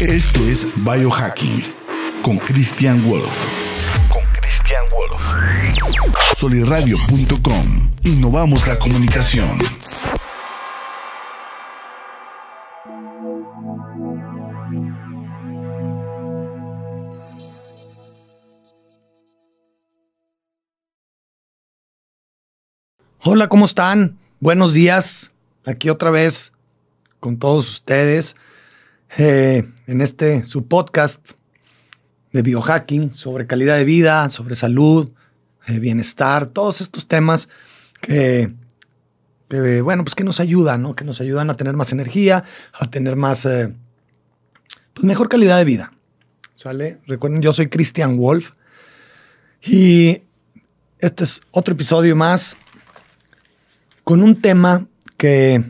Esto es Biohacking con Christian Wolf. Con Christian Wolf. Soliradio.com. Innovamos la comunicación. Hola, ¿cómo están? Buenos días. Aquí otra vez con todos ustedes eh, en este su podcast de biohacking sobre calidad de vida, sobre salud, eh, bienestar, todos estos temas que, bueno, pues que nos ayudan, ¿no? Que nos ayudan a tener más energía, a tener más, eh, pues mejor calidad de vida. ¿Sale? Recuerden, yo soy Christian Wolf y este es otro episodio más con un tema que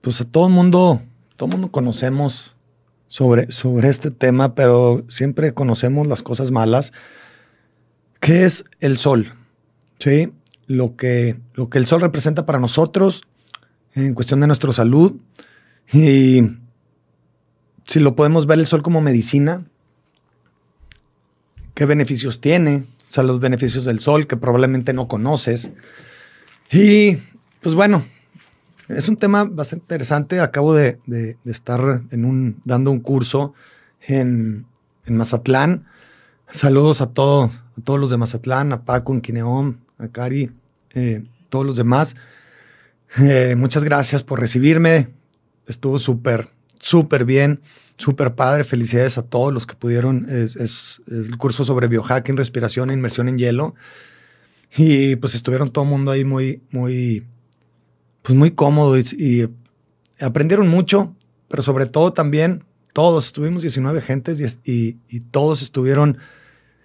pues a todo el mundo, todo el mundo conocemos sobre, sobre este tema, pero siempre conocemos las cosas malas, que es el sol, ¿sí? Lo que, lo que el sol representa para nosotros en cuestión de nuestra salud y si lo podemos ver el sol como medicina, qué beneficios tiene, o sea, los beneficios del sol que probablemente no conoces. Y pues bueno, es un tema bastante interesante. Acabo de, estar en un, dando un curso en, Mazatlán. Saludos a, todos a todos los de Mazatlán, a Paco, en Quineón, a Cari, eh, todos los demás. Eh, muchas gracias por recibirme. Estuvo súper, súper bien, súper padre. Felicidades a todos los que pudieron. Es, el curso sobre biohacking, respiración e inmersión en hielo. Y pues estuvieron todo el mundo ahí muy, muy, pues muy cómodo y, aprendieron mucho, pero sobre todo también todos, estuvimos 19 gentes y, todos estuvieron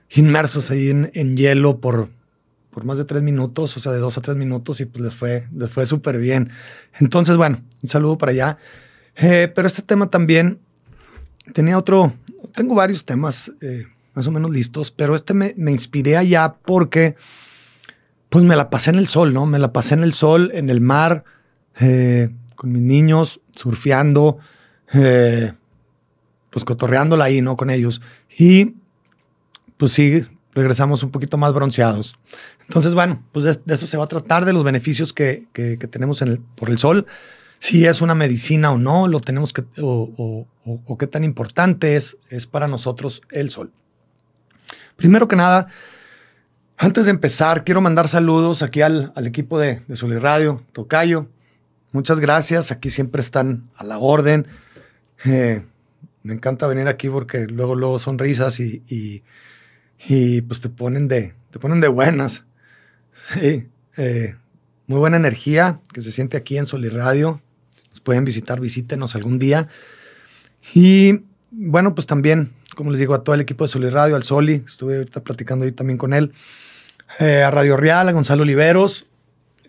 inmersos ahí en, hielo por, por más de tres minutos, o sea, de dos a tres minutos y pues les fue, les fue súper bien. Entonces, bueno, un saludo para allá. Eh, pero este tema también tenía otro, tengo varios temas eh, más o menos listos, pero este me, me inspiré allá porque pues me la pasé en el sol, ¿no? Me la pasé en el sol, en el mar, eh, con mis niños, surfeando, eh, pues cotorreándola ahí, ¿no? Con ellos. Y pues sí, regresamos un poquito más bronceados. Entonces, bueno, pues de, eso se va a tratar, de los beneficios que, tenemos en el, por el sol. Si es una medicina o no, lo tenemos que, o, qué tan importante es, es para nosotros el sol. Primero que nada, antes de empezar, quiero mandar saludos aquí al, equipo de, de Radio, Tocayo. Muchas gracias, aquí siempre están a la orden. Eh, me encanta venir aquí porque luego, luego sonrisas y, y, pues te ponen de, te ponen de buenas. Eh, muy buena energía que se siente aquí en Sol Radio. Nos pueden visitar, visítenos algún día. Y bueno, pues también, como les digo, a todo el equipo de Sol Radio, al Soli, estuve ahorita platicando ahí también con él. Eh, a Radio Real, a Gonzalo Oliveros.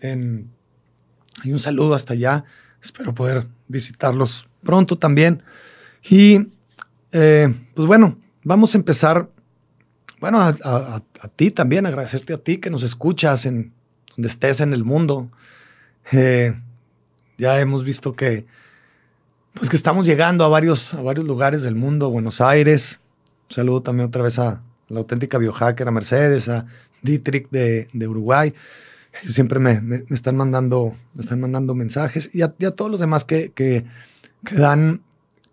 En, hay un saludo hasta allá. Espero poder visitarlos pronto también. Y eh, pues bueno, vamos a empezar. Bueno, a, ti también, agradecerte a ti que nos escuchas en donde estés en el mundo. Eh, ya hemos visto que, pues que estamos llegando a varios, a varios lugares del mundo, Buenos Aires. Un saludo también otra vez a la auténtica biohacker, a Mercedes, a Dietrich de, Uruguay. Siempre me, están mandando, me están mandando mensajes y a, todos los demás que, que, dan,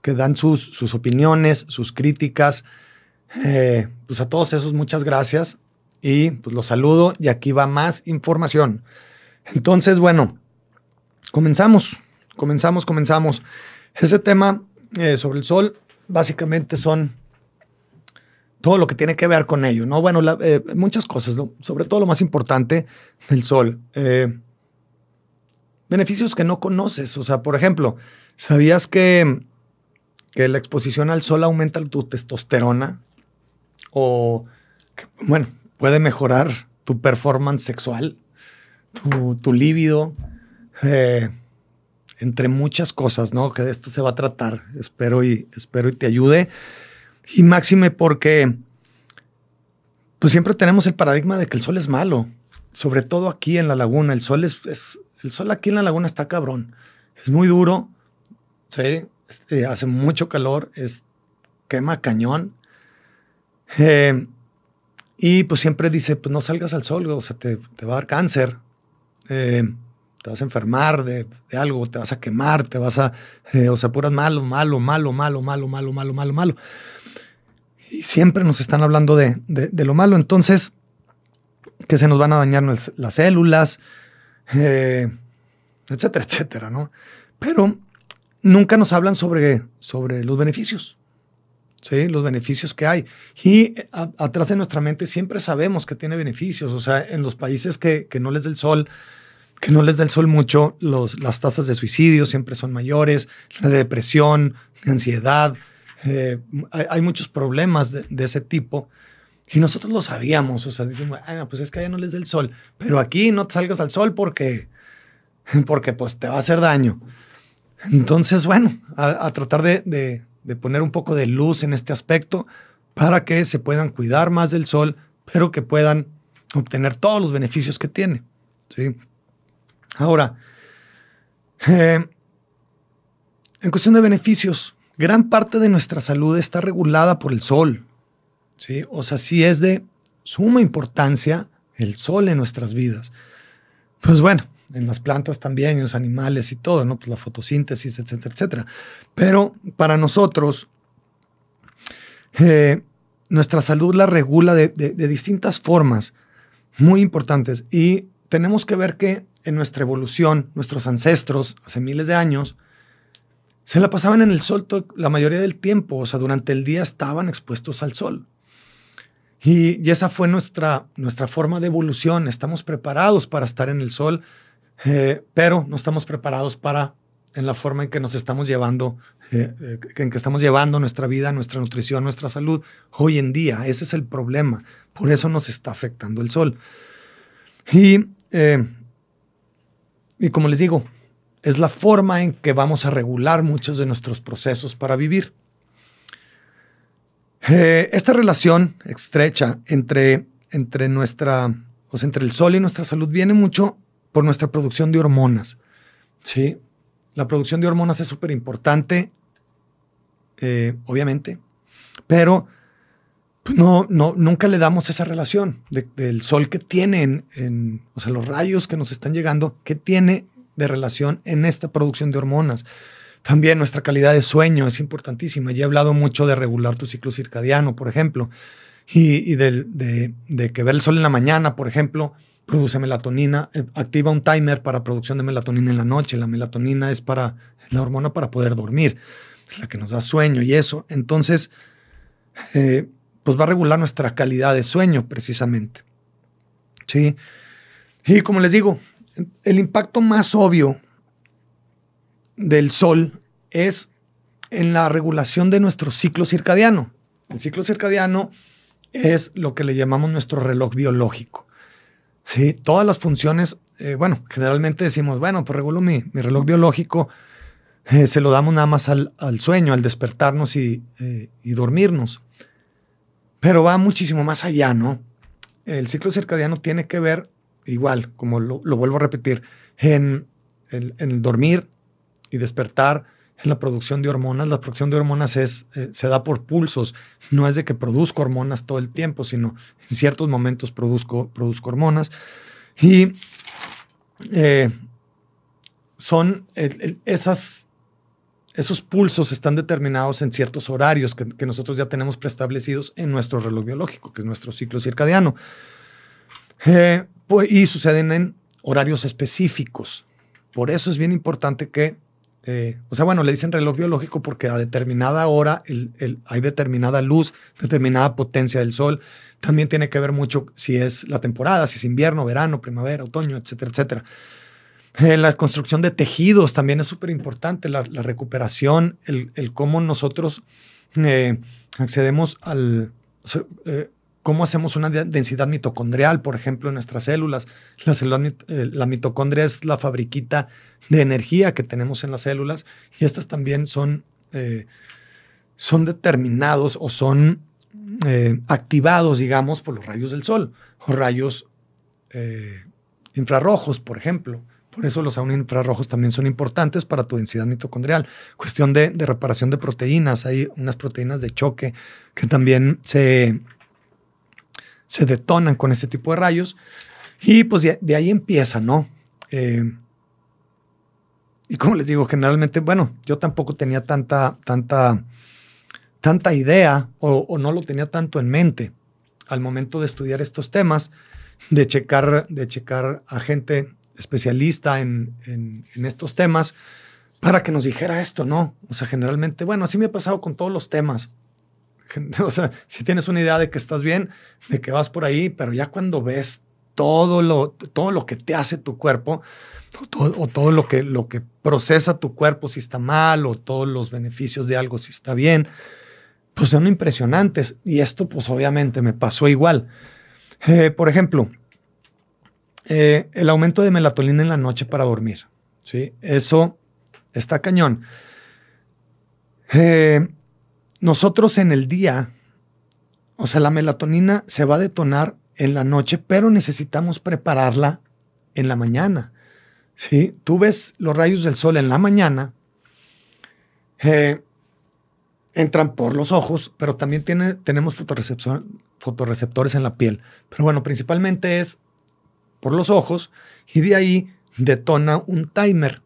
que dan sus, sus opiniones, sus críticas. Eh, pues a todos esos, muchas gracias. Y pues los saludo y aquí va más información. Entonces, bueno, comenzamos, comenzamos, comenzamos. Ese tema eh, sobre el sol básicamente son todo lo que tiene que ver con ello, ¿no? Bueno, eh, muchas cosas, sobre todo lo más importante del sol. Eh, beneficios que no conoces, o sea, por ejemplo, ¿sabías que, que la exposición al sol aumenta tu testosterona? O, bueno, puede mejorar tu performance sexual, tu, tu eh, entre muchas cosas, ¿no? Que de esto se va a tratar. Espero y, espero y te ayude. Y máxime porque pues siempre tenemos el paradigma de que el sol es malo, sobre todo aquí en la laguna. El sol es, el sol aquí en la laguna está cabrón. Es muy duro, ¿sí? Este, hace mucho calor, es quema cañón. Eh, y pues siempre dice, pues no salgas al sol, o sea, te, va a dar cáncer, eh, te vas a enfermar de, algo, te vas a quemar, te vas a, eh, o sea, puras malo, malo, malo, malo, malo, malo, malo, malo, malo. Y siempre nos están hablando de, de, lo malo. Entonces, que se nos van a dañar las células, etcétera, etcétera, ¿no? Pero nunca nos hablan sobre, sobre los beneficios. ¿sí? los beneficios que hay. Y atrás de nuestra mente siempre sabemos que tiene beneficios. O sea, en los países que, no les da el sol, que no les da el sol mucho, los, las tasas de suicidio siempre son mayores, la depresión, de ansiedad. Eh, hay, muchos problemas de, ese tipo. Y nosotros lo sabíamos, o sea, decimos, pues es que allá no les da el sol, pero aquí no te salgas al sol porque, porque pues te va a hacer daño. Entonces, bueno, a, tratar de, de poner un poco de luz en este aspecto para que se puedan cuidar más del sol, pero que puedan obtener todos los beneficios que tiene. ¿sí? Ahora, eh, en cuestión de beneficios, gran parte de nuestra salud está regulada por el sol. ¿sí? O sea, sí es de suma importancia el sol en nuestras vidas. Pues bueno, en las plantas también, en los animales y todo, ¿no? Pues la fotosíntesis, etcétera, etcétera. Pero para nosotros, eh, nuestra salud la regula de, distintas formas muy importantes y tenemos que ver que en nuestra evolución, nuestros ancestros, hace miles de años, se la pasaban en el sol la mayoría del tiempo, o sea, durante el día estaban expuestos al sol. Y, esa fue nuestra, nuestra forma de evolución. Estamos preparados para estar en el sol eh, pero no estamos preparados para en la forma en que nos estamos llevando, eh, eh, en que estamos llevando nuestra vida, nuestra nutrición, nuestra salud hoy en día. Ese es el problema. Por eso nos está afectando el sol. Y, y como les digo, es la forma en que vamos a regular muchos de nuestros procesos para vivir. esta relación estrecha entre, entre, nuestra, o entre el sol y nuestra salud viene mucho por nuestra producción de hormonas. ¿sí? La producción de hormonas es súper importante, eh, obviamente, pero pues, no, no, nunca le damos esa relación del sol que tiene, en, o sea, los rayos que nos están llegando, que tiene de relación en esta producción de hormonas. También nuestra calidad de sueño es importantísima. Ya he hablado mucho de regular tu ciclo circadiano, por ejemplo, y, de, de, que ver el sol en la mañana, por ejemplo, produce melatonina, eh, activa un timer para producción de melatonina en la noche. La melatonina es para la hormona para poder dormir, la que nos da sueño y eso. Entonces, eh, pues va a regular nuestra calidad de sueño precisamente. Sí. Y como les digo, el impacto más obvio del sol es en la regulación de nuestro ciclo circadiano. El ciclo circadiano es lo que le llamamos nuestro reloj biológico. Sí, todas las funciones, eh, bueno, generalmente decimos, bueno, pues regulo mi, reloj biológico, eh, se lo damos nada más al, sueño, al despertarnos y, eh, y, dormirnos. Pero va muchísimo más allá, ¿no? El ciclo circadiano tiene que ver, igual, como lo, vuelvo a repetir, en, el dormir y despertar, en la producción de hormonas. La producción de hormonas es, se da por pulsos. No es de que produzco hormonas todo el tiempo, sino en ciertos momentos produzco, produzco hormonas. Y eh, son esas, esos pulsos están determinados en ciertos horarios que, nosotros ya tenemos preestablecidos en nuestro reloj biológico, que es nuestro ciclo circadiano. Eh, pues, y suceden en horarios específicos. Por eso es bien importante que eh, o sea, bueno, le dicen reloj biológico porque a determinada hora hay determinada luz, determinada potencia del sol. También tiene que ver mucho si es la temporada, si es invierno, verano, primavera, otoño, etcétera, etcétera. Eh, la construcción de tejidos también es súper importante, la, recuperación, el, cómo nosotros eh, accedemos al cómo hacemos una densidad mitocondrial, por ejemplo, en nuestras células. La, eh, la mitocondria es la fabriquita de energía que tenemos en las células y estas también son, eh, son determinados o son eh, activados, digamos, por los rayos del sol o rayos infrarrojos, por ejemplo. Por eso los saunas infrarrojos también son importantes para tu densidad mitocondrial. Cuestión de, reparación de proteínas. Hay unas proteínas de choque que también se, se detonan con este tipo de rayos. Y pues de, ahí empieza, ¿no? Eh, y como les digo, generalmente, bueno, yo tampoco tenía tanta, tanta, tanta idea o, no lo tenía tanto en mente al momento de estudiar estos temas, de checar, de checar a gente especialista en, estos temas para que nos dijera esto, ¿no? O sea, generalmente, bueno, así me ha pasado con todos los temas. O sea, si tienes una idea de que estás bien, de que vas por ahí, pero ya cuando ves todo lo, todo lo que te hace tu cuerpo, o todo, lo, que, lo que procesa tu cuerpo si está mal, o todos los beneficios de algo si está bien, pues son impresionantes. Y esto, pues obviamente me pasó igual. Eh, por ejemplo, eh, el aumento de melatonina en la noche para dormir. ¿sí? Eso está cañón. Eh, nosotros en el día, o sea, la melatonina se va a detonar en la noche, pero necesitamos prepararla en la mañana. ¿sí? Tú ves los rayos del sol en la mañana, eh, entran por los ojos, pero también tiene, tenemos fotorreceptores en la piel. Pero bueno, principalmente es por los ojos y de ahí detona un timer.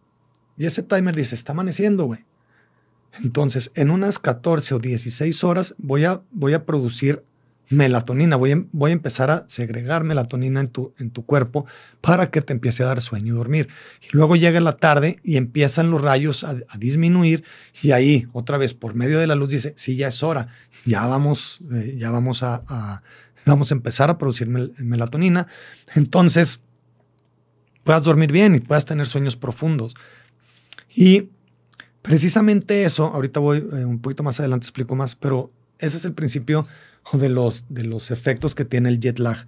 Y ese timer dice, está amaneciendo, güey. Entonces, en unas 14 o 16 horas voy a, voy a producir melatonina, voy a, voy a empezar a segregar melatonina en tu, en tu cuerpo para que te empiece a dar sueño y dormir. Y luego llega la tarde y empiezan los rayos a, disminuir y ahí, otra vez, por medio de la luz, dice, sí, ya es hora, ya vamos, eh, ya vamos a vamos a empezar a producir melatonina. Entonces, puedas dormir bien y puedas tener sueños profundos. Y precisamente eso, ahorita voy eh, un poquito más adelante, explico más, pero ese es el principio de los, de los efectos que tiene el jet lag.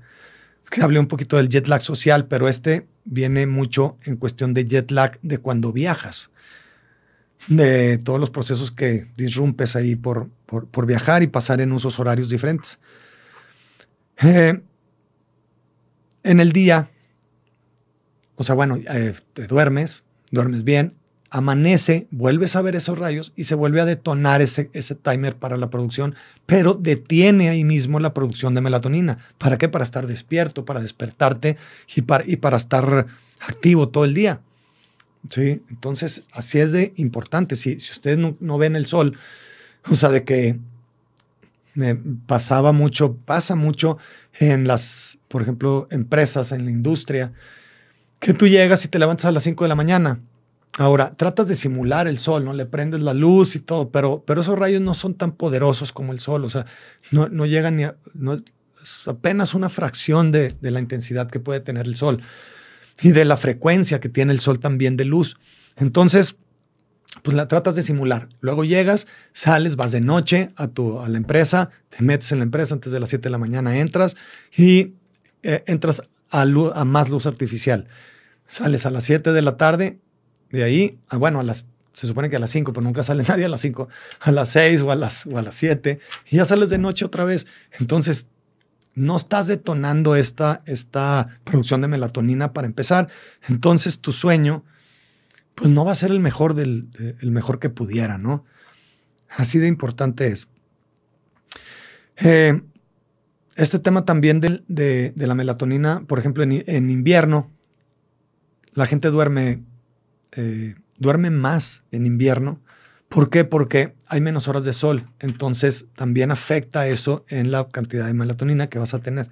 Que hablé un poquito del jet lag social, pero este viene mucho en cuestión de jet lag de cuando viajas, de todos los procesos que disrumpes ahí por, por, viajar y pasar en usos horarios diferentes. Eh, en el día, o sea, bueno, eh, te duermes, duermes bien, amanece, vuelves a ver esos rayos y se vuelve a detonar ese, ese timer para la producción, pero detiene ahí mismo la producción de melatonina. ¿Para qué? Para estar despierto, para despertarte y para, y para estar activo todo el día. ¿Sí? Entonces, así es de importante. Si, si ustedes no, no ven el sol, o sea, de que me pasaba mucho, pasa mucho en las, por ejemplo, empresas, en la industria, que tú llegas y te levantas a las 5 de la mañana. Ahora, tratas de simular el sol, ¿no? Le prendes la luz y todo, pero, pero esos rayos no son tan poderosos como el sol, o sea, no, no llegan ni a, no, es apenas una fracción de, de la intensidad que puede tener el sol y de la frecuencia que tiene el sol también de luz. Entonces, pues la tratas de simular. Luego llegas, sales, vas de noche a, tu, a la empresa, te metes en la empresa antes de las 7 de la mañana, entras y eh, entras a, a, más luz artificial. Sales a las 7 de la tarde, de ahí, a, bueno, a las, se supone que a las 5, pero nunca sale nadie a las 5, a las 6 o a las, o a las 7, y ya sales de noche otra vez. Entonces, no estás detonando esta, esta producción de melatonina para empezar. Entonces, tu sueño pues no va a ser el mejor, del, el mejor que pudiera, ¿no? Así de importante es. Eh, este tema también de, la melatonina, por ejemplo, en, invierno, la gente duerme, eh, duerme más en invierno. ¿Por qué? Porque hay menos horas de sol. Entonces también afecta eso en la cantidad de melatonina que vas a tener.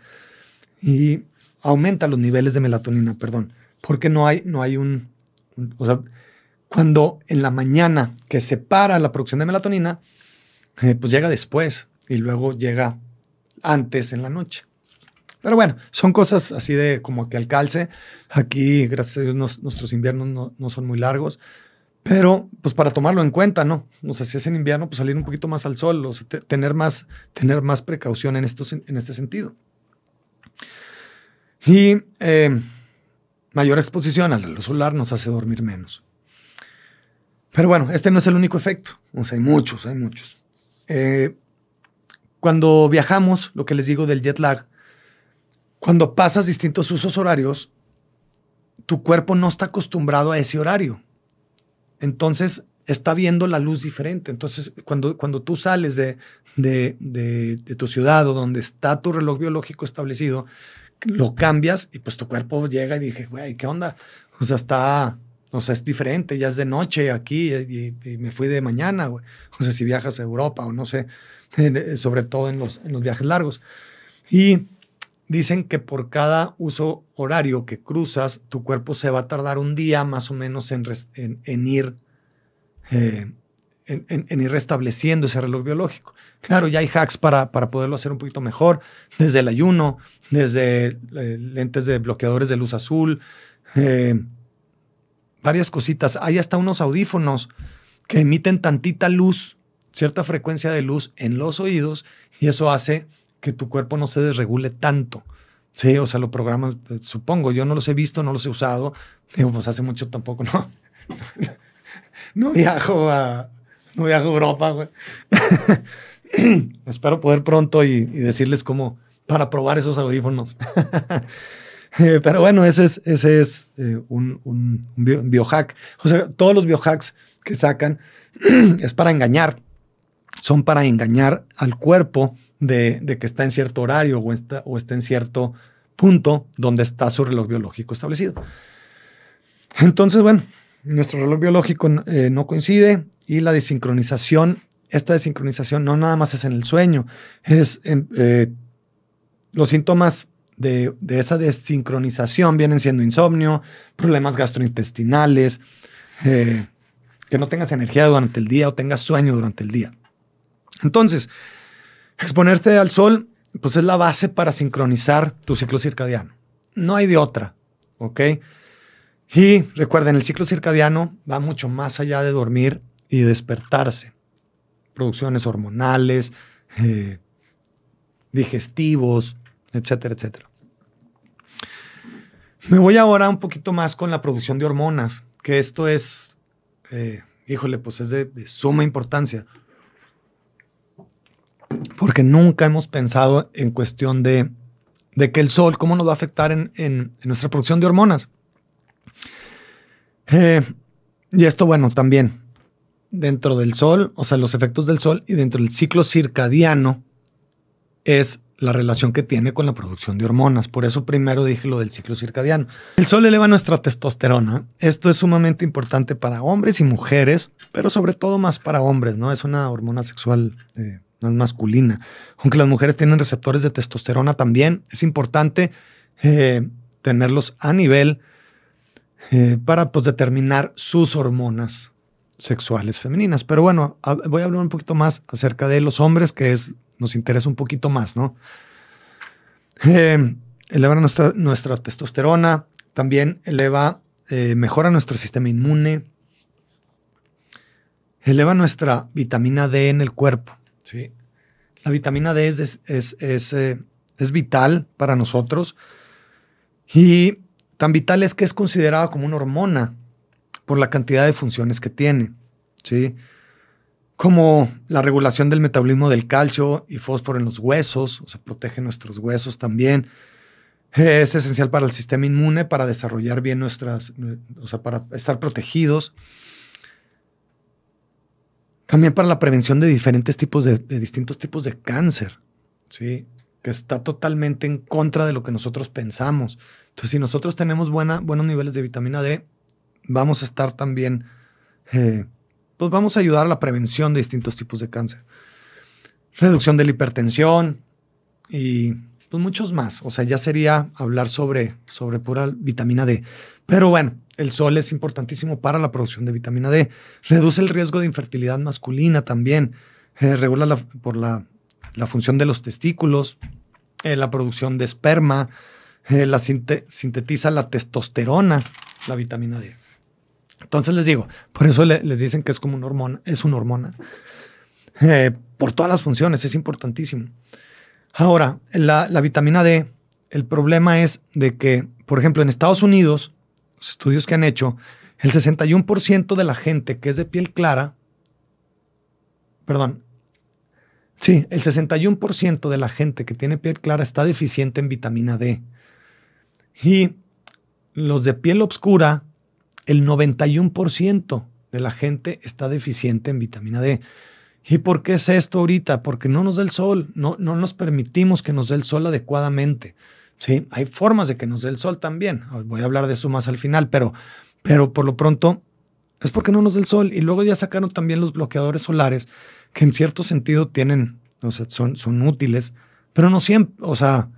Y aumenta los niveles de melatonina, perdón. Porque no hay, no hay un, o sea, cuando en la mañana que se para la producción de melatonina, eh, pues llega después y luego llega antes en la noche. Pero bueno, son cosas así de como que al calce. Aquí, gracias a Dios, nuestros inviernos no, son muy largos. Pero, pues para tomarlo en cuenta, ¿no? O sea, si es en invierno, pues salir un poquito más al sol, o sea, tener, más, tener más precaución en, estos, en este sentido. Y eh, mayor exposición a la luz solar nos hace dormir menos. Pero bueno, este no es el único efecto. O sea, hay muchos, hay muchos. Eh, cuando viajamos, lo que les digo del jet lag, cuando pasas distintos usos horarios, tu cuerpo no está acostumbrado a ese horario. Entonces está viendo la luz diferente. Entonces, cuando, cuando tú sales de, de, de, tu ciudad o donde está tu reloj biológico establecido, lo cambias y pues tu cuerpo llega y dije, güey, ¿qué onda? O sea, está, o sea, es diferente, ya es de noche aquí y, me fui de mañana, güey. O sea, si viajas a Europa o no sé, sobre todo en los, en los viajes largos. Y dicen que por cada uso horario que cruzas, tu cuerpo se va a tardar un día más o menos en, ir, eh, en, ir restableciendo ese reloj biológico. Claro, ya hay hacks para, para poderlo hacer un poquito mejor, desde el ayuno, desde eh, lentes de bloqueadores de luz azul, eh, varias cositas. Hay hasta unos audífonos que emiten tantita luz, cierta frecuencia de luz en los oídos, y eso hace que tu cuerpo no se desregule tanto. Sí, o sea, lo programas, supongo, yo no los he visto, no los he usado. Digo, pues hace mucho tampoco, ¿no? no viajo a, no viajo a Europa, güey. Espero poder pronto y, decirles cómo, para probar esos audífonos. Eh, pero bueno, ese es, ese es eh, un, un biohack. O sea, todos los biohacks que sacan es para engañar. Son para engañar al cuerpo de, que está en cierto horario o está, o está en cierto punto donde está su reloj biológico establecido. Entonces, bueno, nuestro reloj biológico eh, no coincide y la desincronización, esta desincronización no nada más es en el sueño, es eh, los síntomas de, esa desincronización vienen siendo insomnio, problemas gastrointestinales, eh, que no tengas energía durante el día o tengas sueño durante el día. Entonces, Exponerte al sol, pues es la base para sincronizar tu ciclo circadiano. No hay de otra, ¿ok? Y recuerden, el ciclo circadiano va mucho más allá de dormir y despertarse. Producciones hormonales, eh, digestivos, etcétera, etcétera. Me voy ahora un poquito más con la producción de hormonas, que esto es, eh, híjole, pues es de suma importancia porque nunca hemos pensado en cuestión de, que el sol, cómo nos va a afectar en, nuestra producción de hormonas. Eh, y esto, bueno, también dentro del sol, o sea, los efectos del sol y dentro del ciclo circadiano es la relación que tiene con la producción de hormonas. Por eso primero dije lo del ciclo circadiano. El sol eleva nuestra testosterona. Esto es sumamente importante para hombres y mujeres, pero sobre todo más para hombres, ¿no? Es una hormona sexual eh, no es masculina. Aunque las mujeres tienen receptores de testosterona también, es importante eh, tenerlos a nivel eh, para pues, determinar sus hormonas sexuales femeninas. Pero bueno, voy a hablar un poquito más acerca de los hombres, que es, nos interesa un poquito más, ¿no? Eh, eleva nuestra, nuestra testosterona, también eleva, mejora nuestro sistema inmune, eleva nuestra vitamina D en el cuerpo. Sí. La vitamina D es, es, eh, es, vital para nosotros y tan vital es que es considerada como una hormona por la cantidad de funciones que tiene. ¿sí? Como la regulación del metabolismo del calcio y fósforo en los huesos, o sea, protege nuestros huesos también. Es esencial para el sistema inmune, para desarrollar bien nuestras, o sea, para estar protegidos. También para la prevención de diferentes tipos de, distintos tipos de cáncer, ¿sí? Que está totalmente en contra de lo que nosotros pensamos. Entonces, si nosotros tenemos buena, buenos niveles de vitamina D, vamos a estar también, eh, pues vamos a ayudar a la prevención de distintos tipos de cáncer. Reducción de la hipertensión y pues muchos más. O sea, ya sería hablar sobre, sobre pura vitamina D. Pero bueno, el sol es importantísimo para la producción de vitamina D. Reduce el riesgo de infertilidad masculina también. Eh, regula por la, función de los testículos, eh, la producción de esperma, eh, la sintetiza la testosterona, la vitamina D. Entonces les digo, por eso les dicen que es como una hormona, es una hormona. por todas las funciones, es importantísimo. Ahora, la, la vitamina D, el problema es de que, por ejemplo, en Estados Unidos, estudios que han hecho, el 61% de la gente que es de piel clara, perdón, sí, el 61% de la gente que tiene piel clara está deficiente en vitamina D. Y los de piel oscura, el 91% de la gente está deficiente en vitamina D. ¿Y por qué es esto ahorita? Porque no nos da el sol, no, no nos permitimos que nos dé el sol adecuadamente. Sí, hay formas de que nos dé el sol también. Voy a hablar de eso más al final, pero, pero por lo pronto es porque no nos da el sol. Y luego ya sacaron también los bloqueadores solares, que en cierto sentido tienen, o sea, son, son útiles, pero no siempre, o sea,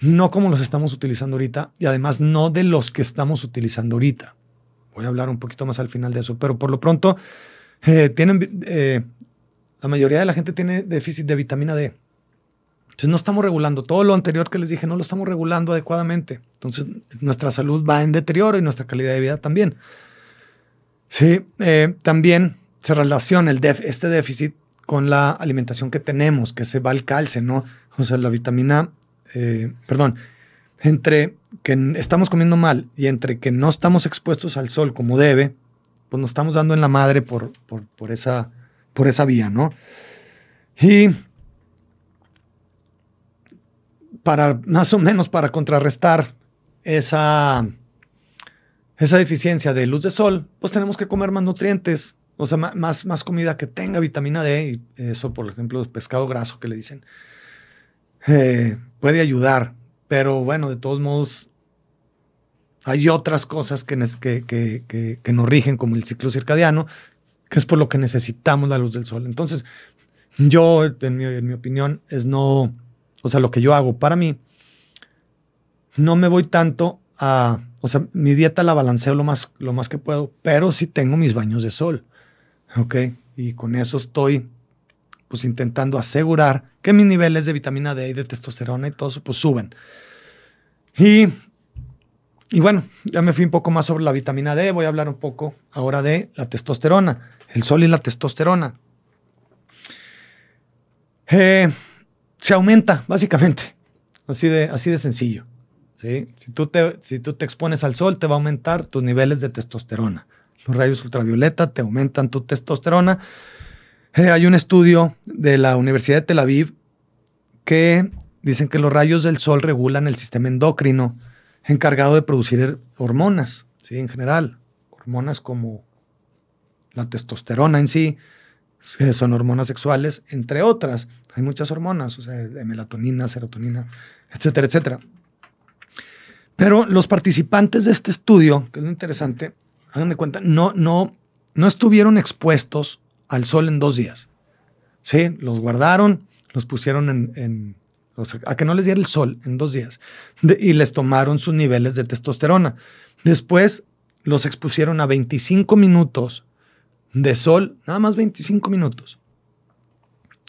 no como los estamos utilizando ahorita y además no de los que estamos utilizando ahorita. Voy a hablar un poquito más al final de eso, pero por lo pronto eh, tienen, eh, la mayoría de la gente tiene déficit de vitamina D. Entonces no estamos regulando todo lo anterior que les dije, no lo estamos regulando adecuadamente. Entonces nuestra salud va en deterioro y nuestra calidad de vida también. Sí, eh, también se relaciona el este déficit con la alimentación que tenemos, que se va al calce, ¿no? O sea, la vitamina, perdón, entre que estamos comiendo mal y entre que no estamos expuestos al sol como debe, pues nos estamos dando en la madre por, por, esa, por esa vía, ¿no? Y para, más o menos para contrarrestar esa, esa deficiencia de luz de sol, pues tenemos que comer más nutrientes, o sea, más, más comida que tenga vitamina D, y eso, por ejemplo, pescado graso que le dicen, eh, puede ayudar. Pero bueno, de todos modos, hay otras cosas que, que, que, nos rigen, como el ciclo circadiano, que es por lo que necesitamos la luz del sol. Entonces, yo, en mi, en mi opinión, es no, o sea, lo que yo hago para mí, no me voy tanto a, o sea, mi dieta la balanceo lo más, lo más que puedo, pero sí tengo mis baños de sol, ¿ok? Y con eso estoy pues intentando asegurar que mis niveles de vitamina D y de testosterona y todo eso pues suben. Y, y bueno, ya me fui un poco más sobre la vitamina D, voy a hablar un poco ahora de la testosterona, el sol y la testosterona. Eh, se aumenta, básicamente, así de, así de sencillo. Si, tú te, si tú te expones al sol, te va a aumentar tus niveles de testosterona. Los rayos ultravioleta te aumentan tu testosterona eh, hay un estudio de la Universidad de Tel Aviv que dicen que los rayos del sol regulan el sistema endocrino encargado de producir hormonas, ¿sí? en general, hormonas como la testosterona en sí, son hormonas sexuales, entre otras. Hay muchas hormonas, o sea, melatonina, serotonina, etcétera, etcétera. Pero los participantes de este estudio, que es lo interesante, hagan de cuenta, no, no, no estuvieron expuestos al sol en dos días. Sí, los guardaron, los pusieron en, a que no les diera el sol en dos días y les tomaron sus niveles de testosterona. Después los expusieron a 25 minutos de sol, nada más 25 minutos.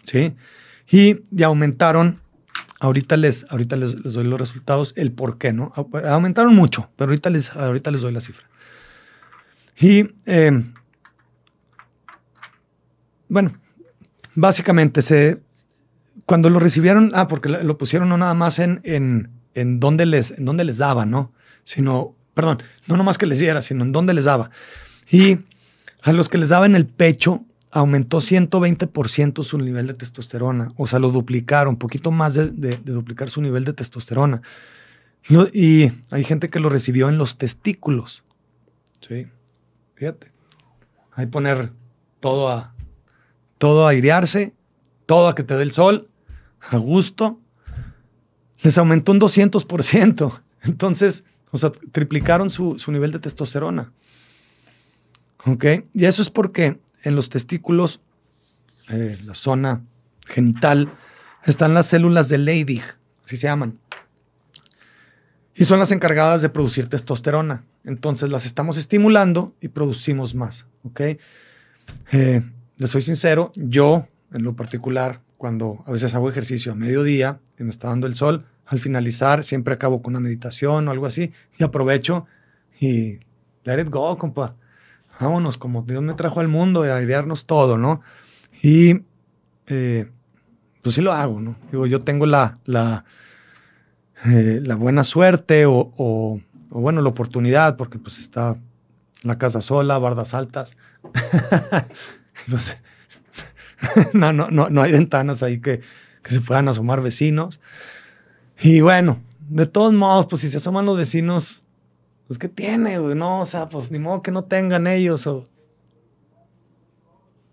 ¿Sí? Y ya aumentaron, ahorita les, ahorita les, doy los resultados, el por qué, ¿no? Aumentaron mucho, pero ahorita les, ahorita les doy la cifra. Y eh, bueno, básicamente se, cuando lo recibieron, ah, porque lo pusieron no nada más en, en, en dónde les, en dónde les daba, ¿no? Sino, perdón, no nomás que les diera, sino en dónde les daba. Y a los que les daba en el pecho, aumentó 120% su nivel de testosterona. O sea, lo duplicaron, poquito más de, duplicar su nivel de testosterona. y hay gente que lo recibió en los testículos. Sí, fíjate. Hay poner todo a, todo a airearse, todo a que te dé el sol, a gusto. Les aumentó un 200%. Entonces, o sea, triplicaron su, nivel de testosterona. ¿Ok? Y eso es porque en los testículos, eh, la zona genital, están las células de Leydig, así se llaman. Y son las encargadas de producir testosterona. Entonces las estamos estimulando y producimos más. ¿Ok? Eh, les soy sincero, yo en lo particular, cuando a veces hago ejercicio a mediodía y me está dando el sol, al finalizar siempre acabo con una meditación o algo así y aprovecho y let it go, compa. Vámonos, como Dios me trajo al mundo y a airearnos todo, ¿no? Y eh, pues sí lo hago, ¿no? Digo, yo tengo la, la, eh, buena suerte o, bueno, la oportunidad, porque pues está la casa sola, bardas altas. no, no, no, no hay ventanas ahí que, que se puedan asomar vecinos. Y bueno, de todos modos, pues si se asoman los vecinos, pues ¿qué tiene, güey? No, o sea, pues ni modo que no tengan ellos o...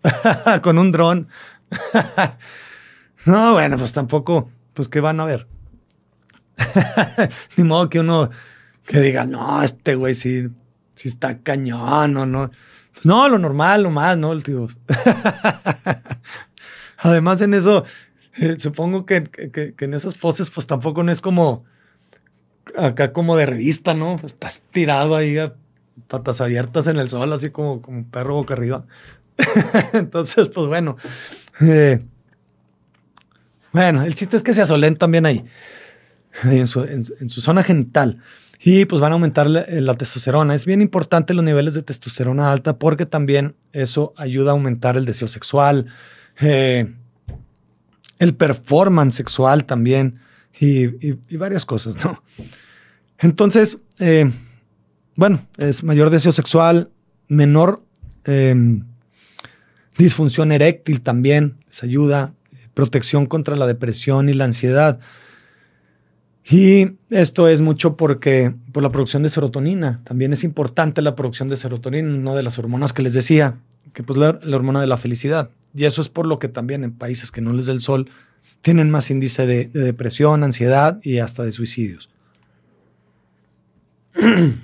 Con un dron. no, bueno, pues tampoco, pues ¿qué van a ver? ni modo que uno que diga, no, este güey sí, sí está cañón o no. Pues no, lo normal, lo más, ¿no? Tío. Además, en eso, eh, supongo que, que, en esas poses, pues tampoco no es como acá como de revista, ¿no? Estás tirado ahí a patas abiertas en el sol, así como, como un perro boca arriba. Entonces, pues bueno. Eh, bueno, el chiste es que se asolen también ahí, en su, zona genital. Y pues van a aumentar la, testosterona. Es bien importante los niveles de testosterona alta porque también eso ayuda a aumentar el deseo sexual, eh, el performance sexual también y, varias cosas, ¿no? Entonces, eh, bueno, es mayor deseo sexual, menor em, disfunción eréctil también, les ayuda, protección contra la depresión y la ansiedad. Y esto es mucho porque por la producción de serotonina. También es importante la producción de serotonina, una de las hormonas que les decía, que pues la, hormona de la felicidad. Y eso es por lo que también en países que no les da el sol tienen más índice de, depresión, ansiedad y hasta de suicidios.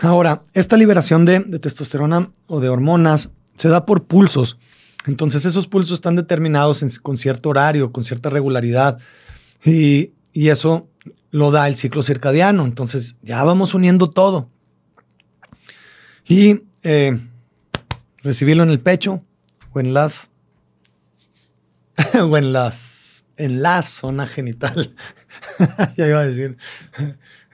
Ahora, esta liberación de, testosterona o de hormonas se da por pulsos. Entonces, esos pulsos están determinados con cierto horario, con cierta regularidad. Y, eso lo da el ciclo circadiano. Entonces, ya vamos uniendo todo. Y eh, recibirlo en el pecho o en las o en las en la zona genital. ya iba a decir.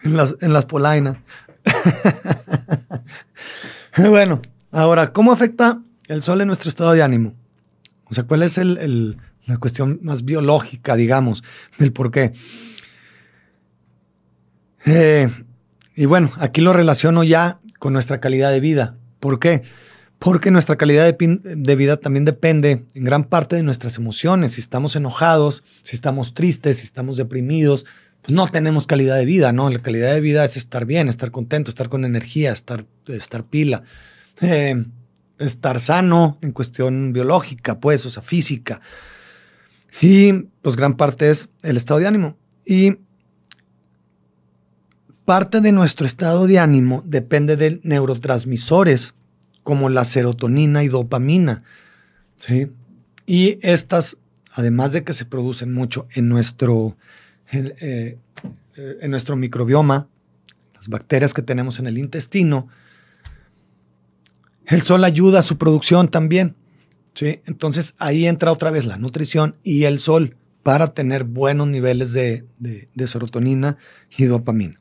En las, en las polainas. bueno, ahora, ¿cómo afecta el sol en nuestro estado de ánimo? O sea, ¿cuál es el, la cuestión más biológica, digamos, del por qué? Eh, y bueno, aquí lo relaciono ya con nuestra calidad de vida. ¿Por qué? Porque nuestra calidad de, vida también depende en gran parte de nuestras emociones. Si estamos enojados, si estamos tristes, si estamos deprimidos, pues no tenemos calidad de vida, ¿no? La calidad de vida es estar bien, estar contento, estar con energía, estar, estar pila, eh, estar sano en cuestión biológica, pues, o sea, física. Y pues gran parte es el estado de ánimo. Y parte de nuestro estado de ánimo depende de neurotransmisores como la serotonina y dopamina. ¿sí? Y estas, además de que se producen mucho en nuestro, en, eh, nuestro microbioma, las bacterias que tenemos en el intestino, el sol ayuda a su producción también. ¿sí? Entonces ahí entra otra vez la nutrición y el sol para tener buenos niveles de, serotonina y dopamina.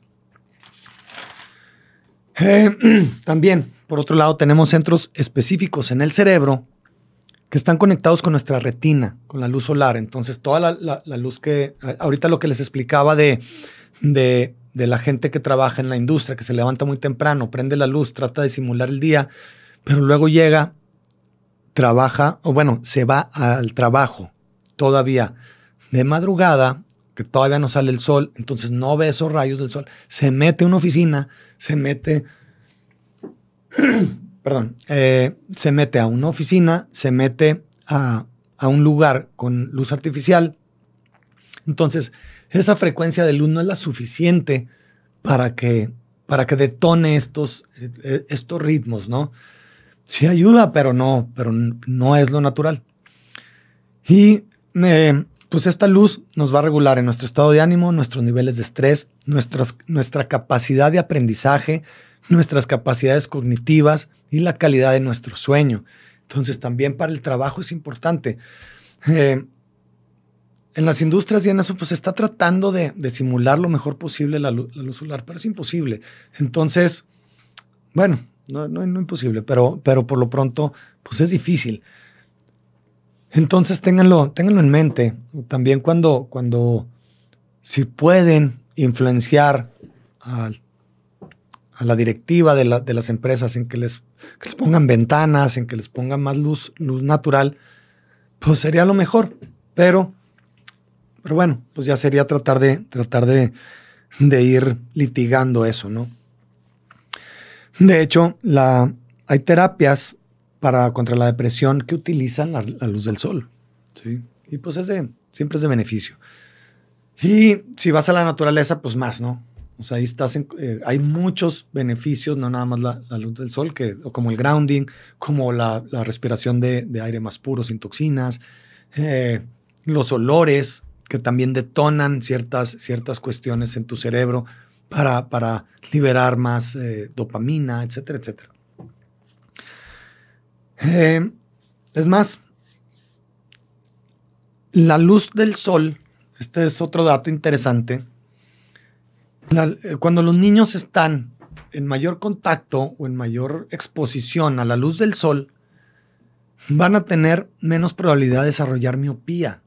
Eh, también por otro lado, tenemos centros específicos en el cerebro que están conectados con nuestra retina, con la luz solar. Entonces, toda la, luz que, ahorita lo que les explicaba de, de, la gente que trabaja en la industria, que se levanta muy temprano, prende la luz, trata de simular el día, pero luego llega, trabaja, o bueno, se va al trabajo todavía de madrugada, que todavía no sale el sol, entonces no ve esos rayos del sol, se mete a una oficina, se mete perdón, eh, se mete a una oficina, se mete a, un lugar con luz artificial. Entonces, esa frecuencia de luz no es la suficiente para que, para que detone estos, eh, estos ritmos, ¿no? Sí ayuda, pero no, pero no es lo natural. Y eh, pues esta luz nos va a regular en nuestro estado de ánimo, nuestros niveles de estrés, nuestra capacidad de aprendizaje, nuestras capacidades cognitivas y la calidad de nuestro sueño. Entonces también para el trabajo es importante. Eh, en las industrias y en eso pues se está tratando de, simular lo mejor posible la luz, solar, pero es imposible. Entonces, bueno, no, no, imposible, pero, pero por lo pronto pues es difícil. Entonces ténganlo en mente. También cuando, cuando si pueden influenciar al a la directiva de, las empresas en que les, pongan ventanas, en que les pongan más luz, luz natural, pues sería lo mejor. Pero, pero bueno, pues ya sería tratar de, tratar de, de ir litigando eso, ¿no? De hecho, la, hay terapias para contra la depresión que utilizan la, luz del sol. ¿sí? Y pues es de, siempre es de beneficio. Y si vas a la naturaleza, pues más, ¿no? O sea, ahí estás eh, hay muchos beneficios, no nada más la, luz del sol, que, como el grounding, como la, respiración de, aire más puro, sin toxinas, eh, los olores que también detonan ciertas, ciertas cuestiones en tu cerebro para, para liberar más eh, dopamina, etcétera, etcétera. es más, la luz del sol, este es otro dato interesante, eh, cuando los niños están en mayor contacto o en mayor exposición a la luz del sol, van a tener menos probabilidad de desarrollar miopía.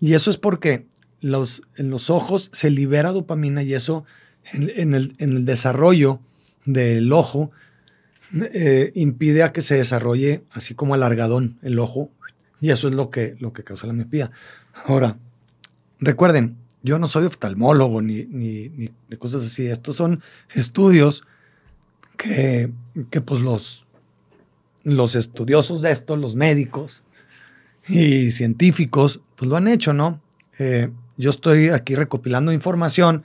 Y eso es porque en los ojos se libera dopamina y eso en, el, desarrollo del ojo eh, impide a que se desarrolle así como alargadón el ojo. Y eso es lo que, lo que causa la miopía. Ahora, recuerden, yo no soy oftalmólogo ni, ni, cosas así. Estos son estudios que, que pues los, los estudiosos de esto, los médicos y científicos, pues lo han hecho, ¿no? Eh, yo estoy aquí recopilando información,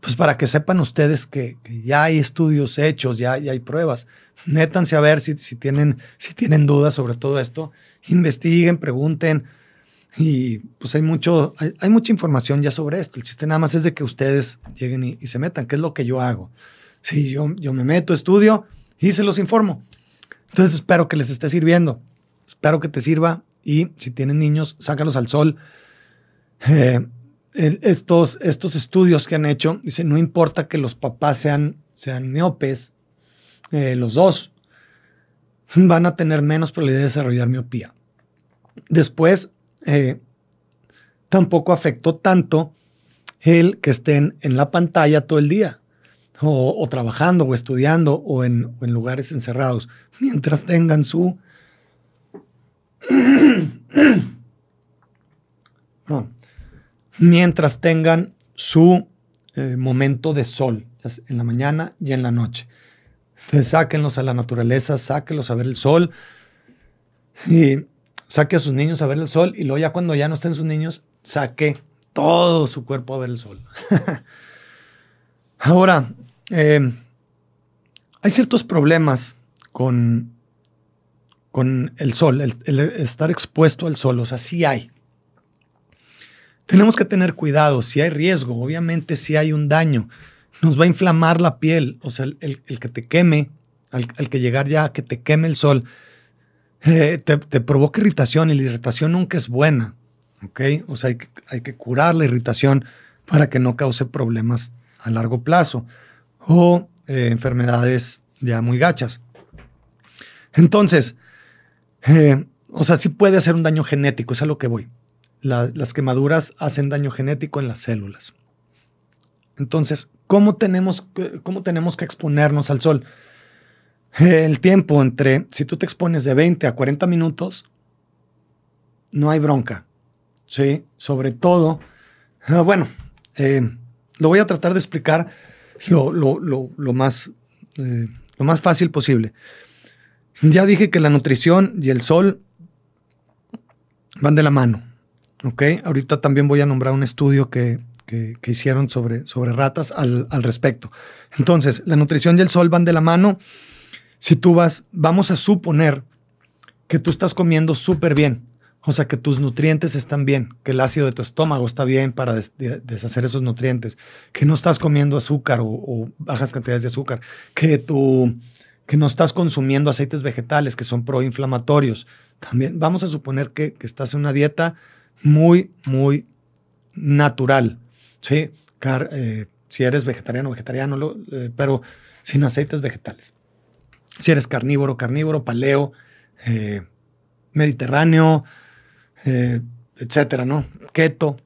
pues para que sepan ustedes que, ya hay estudios hechos, ya, ya hay pruebas. Métanse a ver si, si, tienen, si tienen dudas sobre todo esto. Investiguen, pregunten. Y pues hay, mucho, hay, mucha información ya sobre esto. El chiste nada más es de que ustedes lleguen y, se metan, que es lo que yo hago. Sí, yo, yo me meto, estudio y se los informo. Entonces espero que les esté sirviendo. Espero que te sirva y si tienen niños, sácalos al sol. Eh, estos, estos estudios que han hecho, dicen, no importa que los papás sean, sean miopes, eh, los dos van a tener menos probabilidad de desarrollar miopía. Después, eh, tampoco afectó tanto el que estén en la pantalla todo el día, o, trabajando, o estudiando, o en, lugares encerrados, mientras tengan su... mientras tengan su eh, momento de sol, en la mañana y en la noche. Entonces sáquenlos a la naturaleza, sáquenlos a ver el sol. Y saque a sus niños a ver el sol y luego ya cuando ya no estén sus niños, saque todo su cuerpo a ver el sol. Ahora, eh, hay ciertos problemas con, con el sol, el, estar expuesto al sol, o sea, sí hay. Tenemos que tener cuidado, si hay riesgo, obviamente si hay un daño, nos va a inflamar la piel, o sea, el, que te queme, al, al, que llegar ya a que te queme el sol, eh, te, provoca irritación y la irritación nunca es buena. ¿ok? O sea, hay que, curar la irritación para que no cause problemas a largo plazo o eh, enfermedades ya muy gachas. Entonces, eh, o sea, sí puede hacer un daño genético, es a lo que voy. las quemaduras hacen daño genético en las células. Entonces, ¿cómo tenemos, ¿cómo tenemos que exponernos al sol? El tiempo entre, si tú te expones de 20 a 40 minutos, no hay bronca. ¿sí? Sobre todo, ah, bueno, eh, lo voy a tratar de explicar lo, más, eh, lo más fácil posible. Ya dije que la nutrición y el sol van de la mano. ¿ok? Ahorita también voy a nombrar un estudio que, hicieron sobre, sobre ratas al, al respecto. Entonces, la nutrición y el sol van de la mano si tú vas, vamos a suponer que tú estás comiendo súper bien, o sea, que tus nutrientes están bien, que el ácido de tu estómago está bien para deshacer esos nutrientes, que no estás comiendo azúcar o, bajas cantidades de azúcar, que, que no estás consumiendo aceites vegetales que son proinflamatorios. También vamos a suponer que, estás en una dieta muy, muy natural, ¿sí? Eh, si eres vegetariano o vegetariano, eh, pero sin aceites vegetales si eres carnívoro, carnívoro, paleo, eh, mediterráneo, eh, etcétera, ¿no? Keto.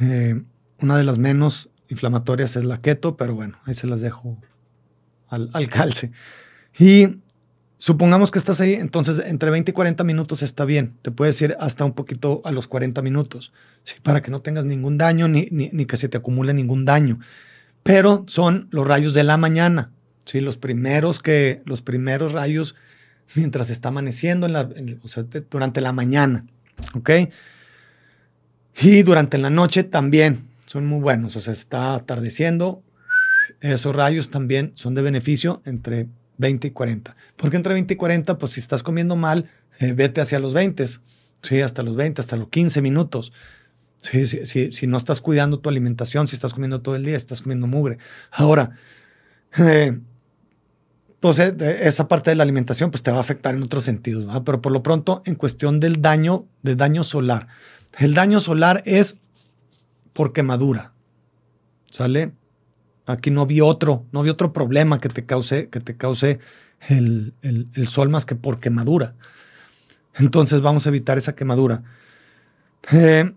Eh, una de las menos inflamatorias es la keto, pero bueno, ahí se las dejo al, calce. Y supongamos que estás ahí, entonces entre 20 y 40 minutos está bien. Te puedes ir hasta un poquito a los 40 minutos, para que no tengas ningún daño ni, que se te acumule ningún daño. Pero son los rayos de la mañana, ¿sí? los, primeros que, los primeros rayos mientras está amaneciendo, durante la mañana. ¿Ok? Y durante la noche también son muy buenos. O sea, está atardeciendo. Esos rayos también son de beneficio entre 20 y 40. Porque entre 20 y 40, pues si estás comiendo mal, eh, vete hacia los 20. Sí, hasta los 20, hasta los 15 minutos. Sí, sí, sí, si no estás cuidando tu alimentación, si estás comiendo todo el día, estás comiendo mugre. Ahora, eh, eh, esa parte de la alimentación pues te va a afectar en otros sentidos, pero por lo pronto en cuestión del daño, del daño solar. El daño solar es por quemadura, ¿sale? Aquí no vi otro, no vi otro problema que te cause, que te cause el, el, el sol más que por quemadura. Entonces vamos a evitar esa quemadura. Eh,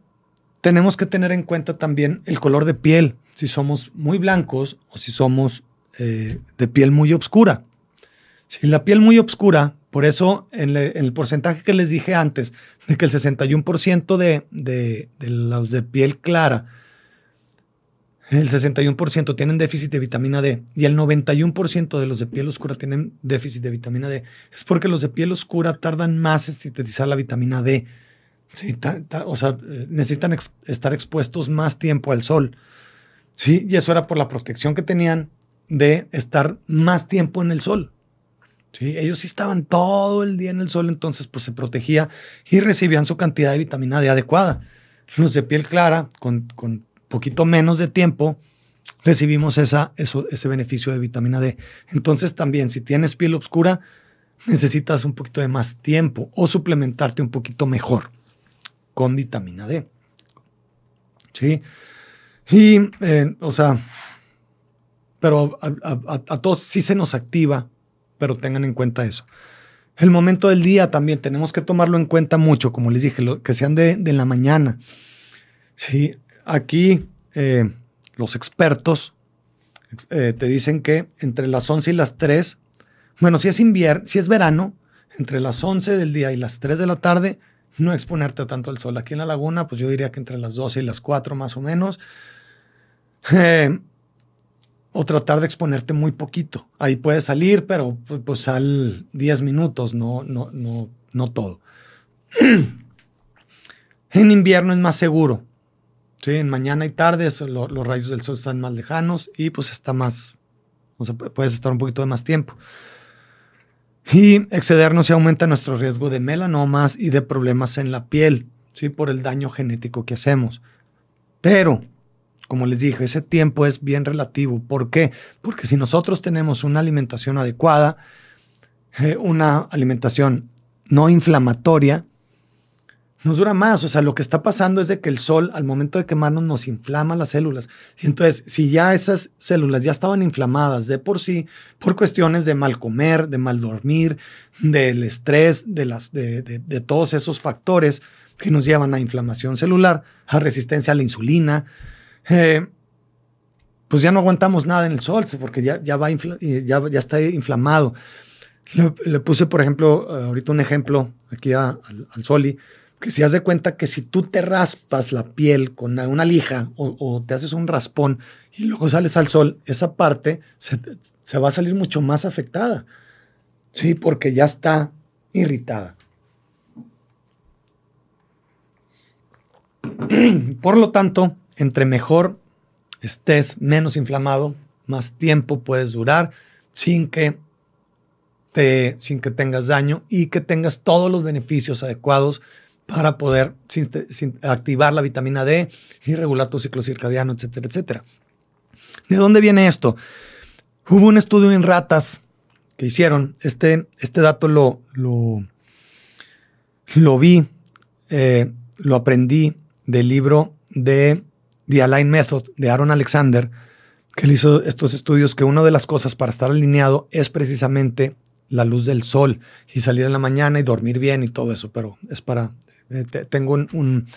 tenemos que tener en cuenta también el color de piel, si somos muy blancos o si somos eh, de piel muy oscura. Si la piel muy oscura, por eso en, el porcentaje que les dije antes, de que el 61% de, de, de los de piel clara, el 61% tienen déficit de vitamina D y el 91% de los de piel oscura tienen déficit de vitamina D, es porque los de piel oscura tardan más en sintetizar la vitamina D. Sí, o sea, necesitan ex, estar expuestos más tiempo al sol. Sí, y eso era por la protección que tenían de estar más tiempo en el sol. Sí, ellos sí estaban todo el día en el sol, entonces pues se protegía y recibían su cantidad de vitamina D adecuada. Los de piel clara, con, con poquito menos de tiempo, recibimos esa, eso, ese beneficio de vitamina D. Entonces también, si tienes piel oscura, necesitas un poquito de más tiempo o suplementarte un poquito mejor con vitamina D. Sí. Y, eh, o sea, pero a, a, a, todos sí se nos activa, pero tengan en cuenta eso. El momento del día también tenemos que tomarlo en cuenta mucho, como les dije, lo, que sean de, de, la mañana. Sí, aquí eh, los expertos eh, te dicen que entre las 11 y las 3, bueno, si es invierno, si es verano, entre las 11 del día y las 3 de la tarde, no exponerte tanto al sol. Aquí en la laguna, pues yo diría que entre las 12 y las 4 más o menos. Eh, o tratar de exponerte muy poquito. Ahí puedes salir, pero pues, pues sal 10 minutos, no, no, no, no todo. en invierno es más seguro. Sí, en mañana y tarde lo, los rayos del sol están más lejanos y pues está más, o sea, puedes estar un poquito de más tiempo. Y excedernos y aumenta nuestro riesgo de melanomas y de problemas en la piel, ¿sí? Por el daño genético que hacemos. Pero como les dije, ese tiempo es bien relativo. ¿Por qué? Porque si nosotros tenemos una alimentación adecuada, eh, una alimentación no inflamatoria, nos dura más. O sea, lo que está pasando es de que el sol al momento de quemarnos nos inflama las células. Y entonces, si ya esas células ya estaban inflamadas de por sí, por cuestiones de mal comer, de mal dormir, del estrés, de, todos esos factores que nos llevan a inflamación celular, a resistencia a la insulina, eh, pues ya no aguantamos nada en el sol, porque ya, ya, va ya, ya está inflamado. Le, puse, por ejemplo, ahorita un ejemplo aquí a, al, al, Soli, que si haz de cuenta que si tú te raspas la piel con una lija o, o, te haces un raspón y luego sales al sol, esa parte se, se va a salir mucho más afectada. Sí, porque ya está irritada. Por lo tanto, entre mejor estés, menos inflamado, más tiempo puedes durar sin que, te, sin que tengas daño y que tengas todos los beneficios adecuados para poder activar la vitamina D y regular tu ciclo circadiano, etcétera, etcétera. ¿De dónde viene esto? Hubo un estudio en ratas que hicieron. Este, este dato lo, lo, lo vi, eh, lo aprendí del libro de The Align Method de Aaron Alexander, que él hizo estos estudios, que una de las cosas para estar alineado es precisamente la luz del sol y salir en la mañana y dormir bien y todo eso, pero es para, eh, tengo un,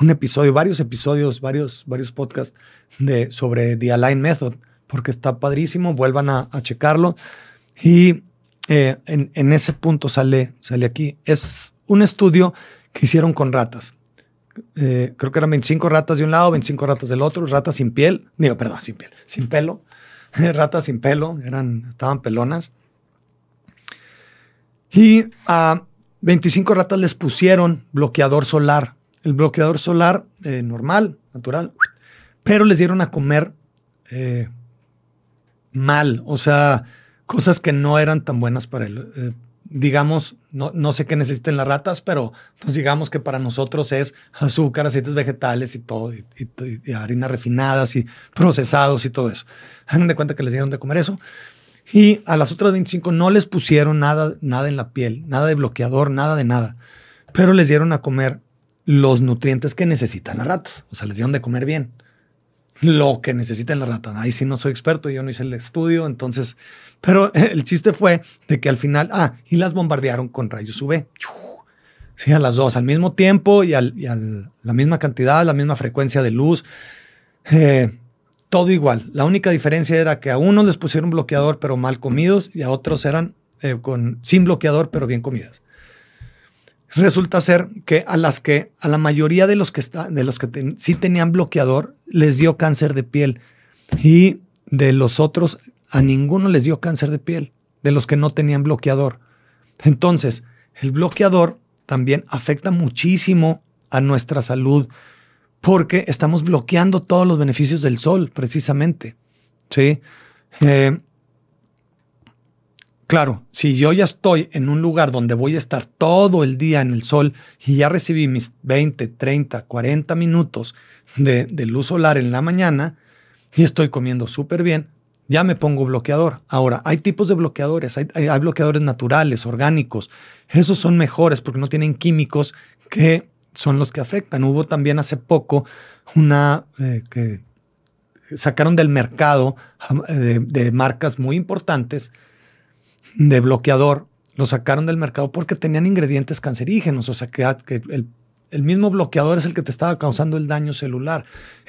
un, episodio, varios episodios, varios, varios podcasts de, sobre The Align Method, porque está padrísimo, vuelvan a, a checarlo. Y eh, en, ese punto sale, sale aquí. Es un estudio que hicieron con ratas. Eh, creo que eran 25 ratas de un lado, 25 ratas del otro, ratas sin piel, digo, perdón, sin piel, sin pelo, ratas sin pelo, eran, estaban pelonas. Y a 25 ratas les pusieron bloqueador solar, el bloqueador solar eh, normal, natural, pero les dieron a comer eh, mal, o sea, cosas que no eran tan buenas para él digamos, no, no, sé qué necesiten las ratas, pero pues digamos que para nosotros es azúcar, aceites vegetales y todo, y, harinas refinadas y procesados y todo eso. Hagan de cuenta que les dieron de comer eso. Y a las otras 25 no les pusieron nada, nada en la piel, nada de bloqueador, nada de nada, pero les dieron a comer los nutrientes que necesitan las ratas. O sea, les dieron de comer bien lo que necesitan las ratas. Ahí sí no soy experto, yo no hice el estudio, entonces pero el chiste fue de que al final, ah, y las bombardearon con rayos UV. Sí, a las dos, al mismo tiempo y, al, la misma cantidad, la misma frecuencia de luz. Eh, todo igual. La única diferencia era que a unos les pusieron bloqueador pero mal comidos y a otros eran eh, con, sin bloqueador pero bien comidas. Resulta ser que a las que, a la mayoría de los que, está, de los que sí tenían bloqueador, les dio cáncer de piel. Y de los otros a ninguno les dio cáncer de piel, de los que no tenían bloqueador. Entonces, el bloqueador también afecta muchísimo a nuestra salud porque estamos bloqueando todos los beneficios del sol, precisamente. ¿Sí? Eh, claro, si yo ya estoy en un lugar donde voy a estar todo el día en el sol y ya recibí mis 20, 30, 40 minutos de, de luz solar en la mañana y estoy comiendo súper bien, ya me pongo bloqueador. Ahora, hay tipos de bloqueadores, hay, bloqueadores naturales, orgánicos. Esos son mejores porque no tienen químicos que son los que afectan. Hubo también hace poco una eh, que sacaron del mercado de, de, marcas muy importantes de bloqueador. Lo sacaron del mercado porque tenían ingredientes cancerígenos, o sea que el el mismo bloqueador es el que te estaba causando el daño celular.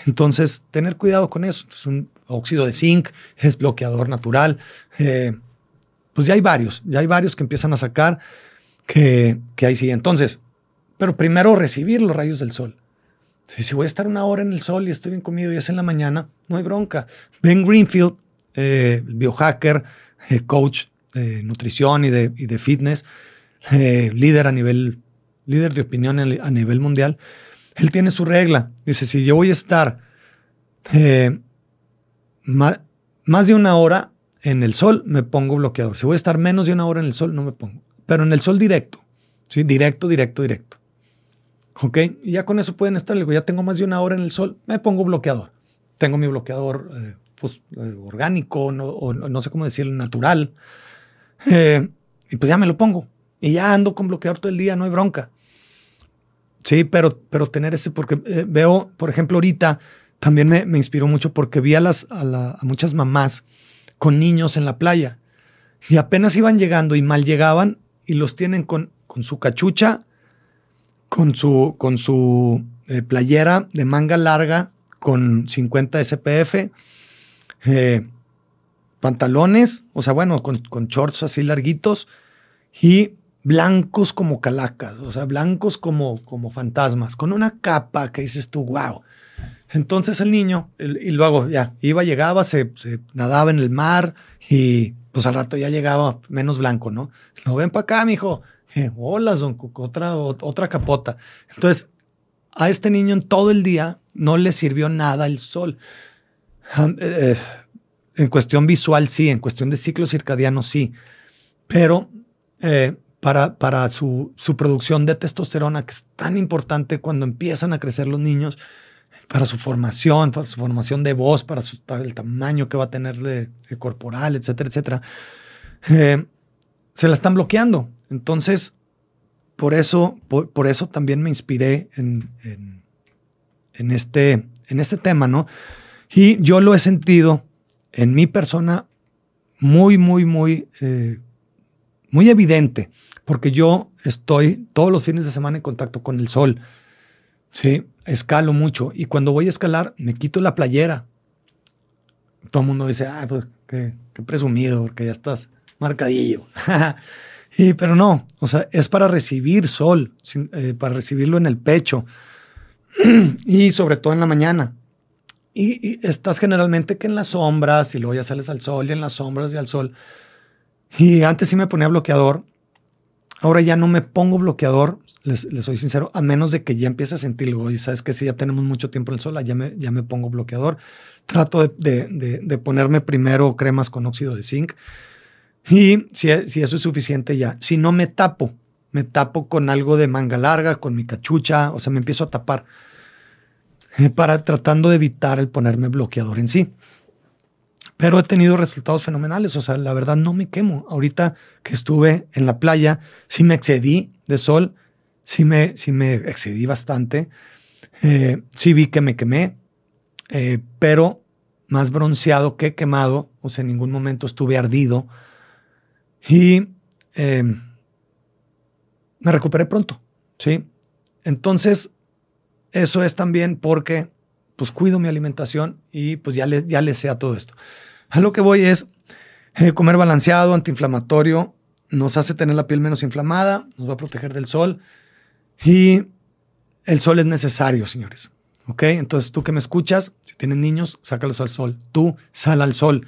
Entonces, tener cuidado con eso. Es un óxido de zinc, es bloqueador natural. Eh, pues ya hay varios, ya hay varios que empiezan a sacar que, que ahí sí. Entonces, pero primero recibir los rayos del sol. Si, voy a estar una hora en el sol y estoy bien comido y es en la mañana, no hay bronca. Ben Greenfield, eh, biohacker, eh, coach de nutrición y de fitness, líder a nivel líder de opinión a nivel mundial, él tiene su regla. Dice, si yo voy a estar eh, más, de una hora en el sol, me pongo bloqueador. Si voy a estar menos de una hora en el sol, no me pongo. Pero en el sol directo, ¿sí? Directo, directo, directo. ¿Ok? Y ya con eso pueden estar. Ya tengo más de una hora en el sol, me pongo bloqueador. Tengo mi bloqueador eh, pues, eh, orgánico, no, o no sé cómo decirlo, natural. y pues ya me lo pongo. Y ya ando con bloqueador todo el día, no hay bronca. Sí, pero, pero tener ese, porque eh, veo, por ejemplo, ahorita también me, me, inspiró mucho porque vi a, las, a, muchas mamás con niños en la playa y apenas iban llegando y mal llegaban y los tienen con, con su cachucha, con su, con su eh, playera de manga larga con 50 SPF, eh, pantalones, o sea, bueno, con, con shorts así larguitos y blancos como calacas, o sea, blancos como, como fantasmas, con una capa que dices tú, wow. Entonces el niño, y luego ya, iba, llegaba, se, nadaba en el mar y pues al rato ya llegaba menos blanco, ¿no? Lo ven para acá, mijo. Eh, hola, don otra, otra capota. Entonces, a este niño en todo el día no le sirvió nada el sol. Eh, eh, en cuestión visual, sí, en cuestión de ciclo circadiano, sí. Pero eh, para, para su, su, producción de testosterona, que es tan importante cuando empiezan a crecer los niños, para su formación, para su formación de voz, para el tamaño que va a tener de, corporal, etcétera, etcétera, eh, se la están bloqueando. Entonces, por eso, por, eso también me inspiré en, en, este, en este tema, ¿no? Y yo lo he sentido en mi persona muy, muy, muy, eh, muy evidente porque yo estoy todos los fines de semana en contacto con el sol. Sí, escalo mucho y cuando voy a escalar me quito la playera. Todo el mundo dice, ah, pues qué, presumido, porque ya estás marcadillo. y, pero no, o sea, es para recibir sol, eh, para recibirlo en el pecho y sobre todo en la mañana. Y, estás generalmente que en las sombras y luego ya sales al sol y en las sombras y al sol. Y antes sí me ponía bloqueador. Ahora ya no me pongo bloqueador, les, soy sincero, a menos de que ya empiece a sentirlo. Y sabes que si ya tenemos mucho tiempo en el sol, ya me, ya me pongo bloqueador. Trato de, de, ponerme primero cremas con óxido de zinc. Y si, si eso es suficiente ya. Si no me tapo, me tapo con algo de manga larga, con mi cachucha, o sea, me empiezo a tapar. Eh, para tratando de evitar el ponerme bloqueador en sí. Pero he tenido resultados fenomenales, o sea, la verdad no me quemo. Ahorita que estuve en la playa, sí me excedí de sol, sí me, sí me excedí bastante, eh, sí vi que me quemé, eh, pero más bronceado que quemado, o sea, en ningún momento estuve ardido y me recuperé pronto, ¿sí? Entonces, eso es también porque pues cuido mi alimentación y pues ya le, ya le sé a todo esto. A lo que voy es eh, comer balanceado, antiinflamatorio, nos hace tener la piel menos inflamada, nos va a proteger del sol y el sol es necesario, señores. ¿Ok? Entonces tú que me escuchas, si tienes niños, sácalos al sol. Tú sal al sol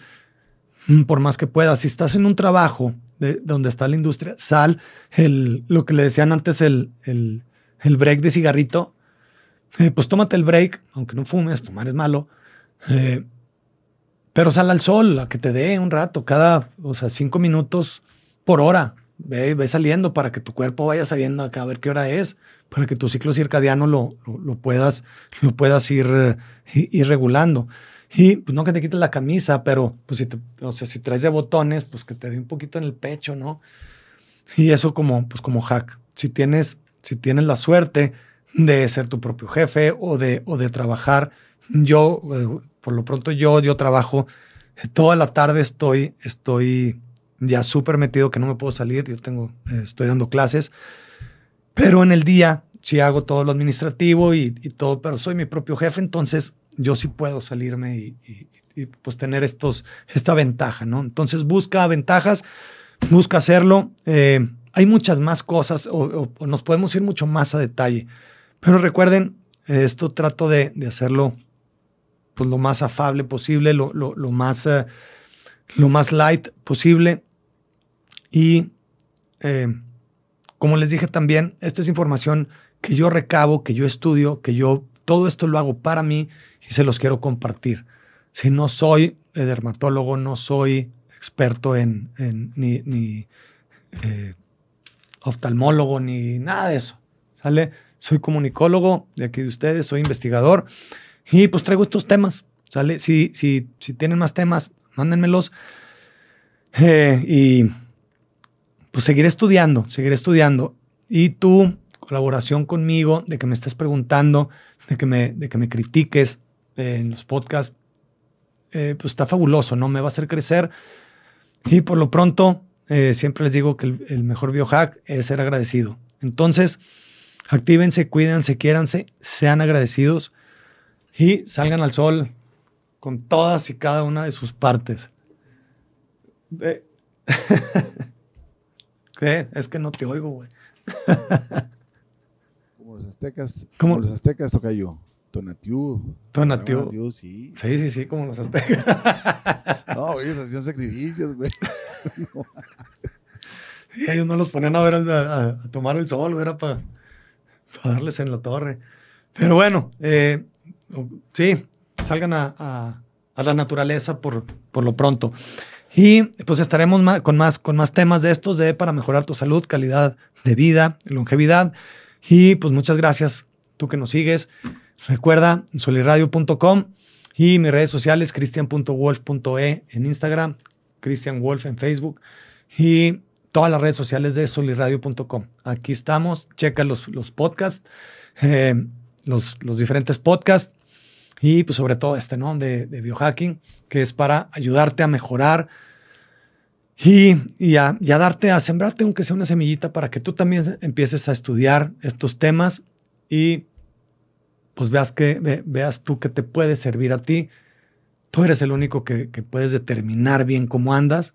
mm, por más que puedas. Si estás en un trabajo de, donde está la industria, sal el, lo que le decían antes el, el, el break de cigarrito, eh, pues tómate el break, aunque no fumes, fumar es malo. Eh, pero sal al sol, a que te dé un rato, cada, o sea, cinco minutos por hora. Ve, ve saliendo para que tu cuerpo vaya sabiendo acá a ver qué hora es, para que tu ciclo circadiano lo, lo, puedas, lo puedas ir, eh, ir, regulando. Y pues no que te quites la camisa, pero pues si, te, o sea, si traes de botones, pues que te dé un poquito en el pecho, ¿no? Y eso como, pues como hack. Si tienes, si tienes la suerte de ser tu propio jefe o de, o de trabajar. Yo, eh, por lo pronto, yo, yo trabajo eh, toda la tarde, estoy, estoy ya súper metido que no me puedo salir. Yo tengo, eh, estoy dando clases, pero en el día sí hago todo lo administrativo y, todo, pero soy mi propio jefe, entonces yo sí puedo salirme y, pues tener estos, esta ventaja, ¿no? Entonces busca ventajas, busca hacerlo. hay muchas más cosas o, nos podemos ir mucho más a detalle. Pero recuerden, esto trato de, hacerlo pues, lo más afable posible, lo, más, eh, lo más light posible. Y eh, como les dije también, esta es información que yo recabo, que yo estudio, que yo todo esto lo hago para mí y se los quiero compartir. Si no soy dermatólogo, no soy experto en, ni, eh, oftalmólogo, ni nada de eso. ¿Sale? soy comunicólogo de aquí de ustedes, soy investigador y pues traigo estos temas. ¿Sale? Si, si, si tienen más temas, mándenmelos. Eh, y pues seguiré estudiando, seguiré estudiando. Y tu colaboración conmigo, de que me estés preguntando, de que me, de que me critiques en los podcasts, eh, pues está fabuloso, ¿no? Me va a hacer crecer. Y por lo pronto, eh, siempre les digo que el, el mejor biohack es ser agradecido. Entonces, Actívense, cuídense, quiéranse, sean agradecidos y salgan al sol con todas y cada una de sus partes. ¿Qué? Es que no te oigo, güey. como los aztecas. Como los aztecas, toca yo. Tonatiu. Tonatiu. Tonatiu, sí. Sí, sí, sí, como los aztecas. no, ellos hacían sacrificios, güey. y ellos no los ponían a ver a, a tomar el sol, era para para darles en la torre. Pero bueno, eh, sí, salgan a, la naturaleza por, por lo pronto. Y pues estaremos con, más, con más temas de estos de para mejorar tu salud, calidad de vida, longevidad. Y pues muchas gracias, tú que nos sigues. Recuerda soliradio.com y mis redes sociales, cristian.wolf.e en Instagram, Cristian Wolf en Facebook. Y todas las redes sociales de soliradio.com. Aquí estamos, checa los, los podcasts, eh, los, los, diferentes podcasts y pues sobre todo este, ¿no? De, biohacking, que es para ayudarte a mejorar y, y, a, darte, a sembrarte aunque sea una semillita para que tú también empieces a estudiar estos temas y pues veas, que, veas tú que te puede servir a ti. Tú eres el único que, que puedes determinar bien cómo andas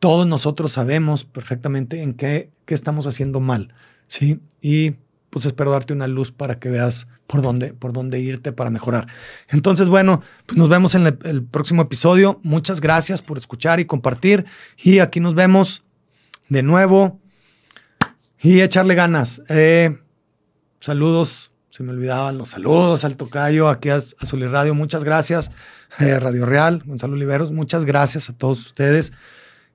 todos nosotros sabemos perfectamente en qué, qué estamos haciendo mal, ¿sí? Y pues espero darte una luz para que veas por dónde, por dónde irte para mejorar. Entonces, bueno, pues nos vemos en el, próximo episodio. Muchas gracias por escuchar y compartir. Y aquí nos vemos de nuevo. Y echarle ganas. Eh, saludos, se me olvidaban los saludos al tocayo, aquí a, a Radio, muchas gracias. Eh, Radio Real, Gonzalo Oliveros, muchas gracias a todos ustedes.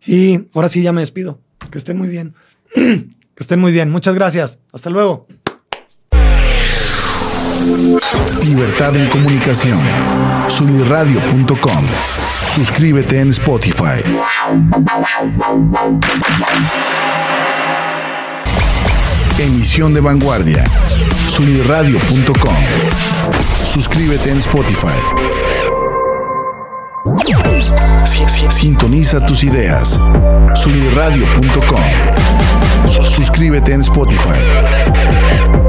Y ahora sí ya me despido. Que estén muy bien. que estén muy bien. Muchas gracias. Hasta luego. Libertad en comunicación. Sunirradio.com. Suscríbete en Spotify. Emisión de vanguardia. Sunirradio.com. Suscríbete en Spotify. Sintoniza tus ideas. Sunirradio.com. Suscríbete en Spotify.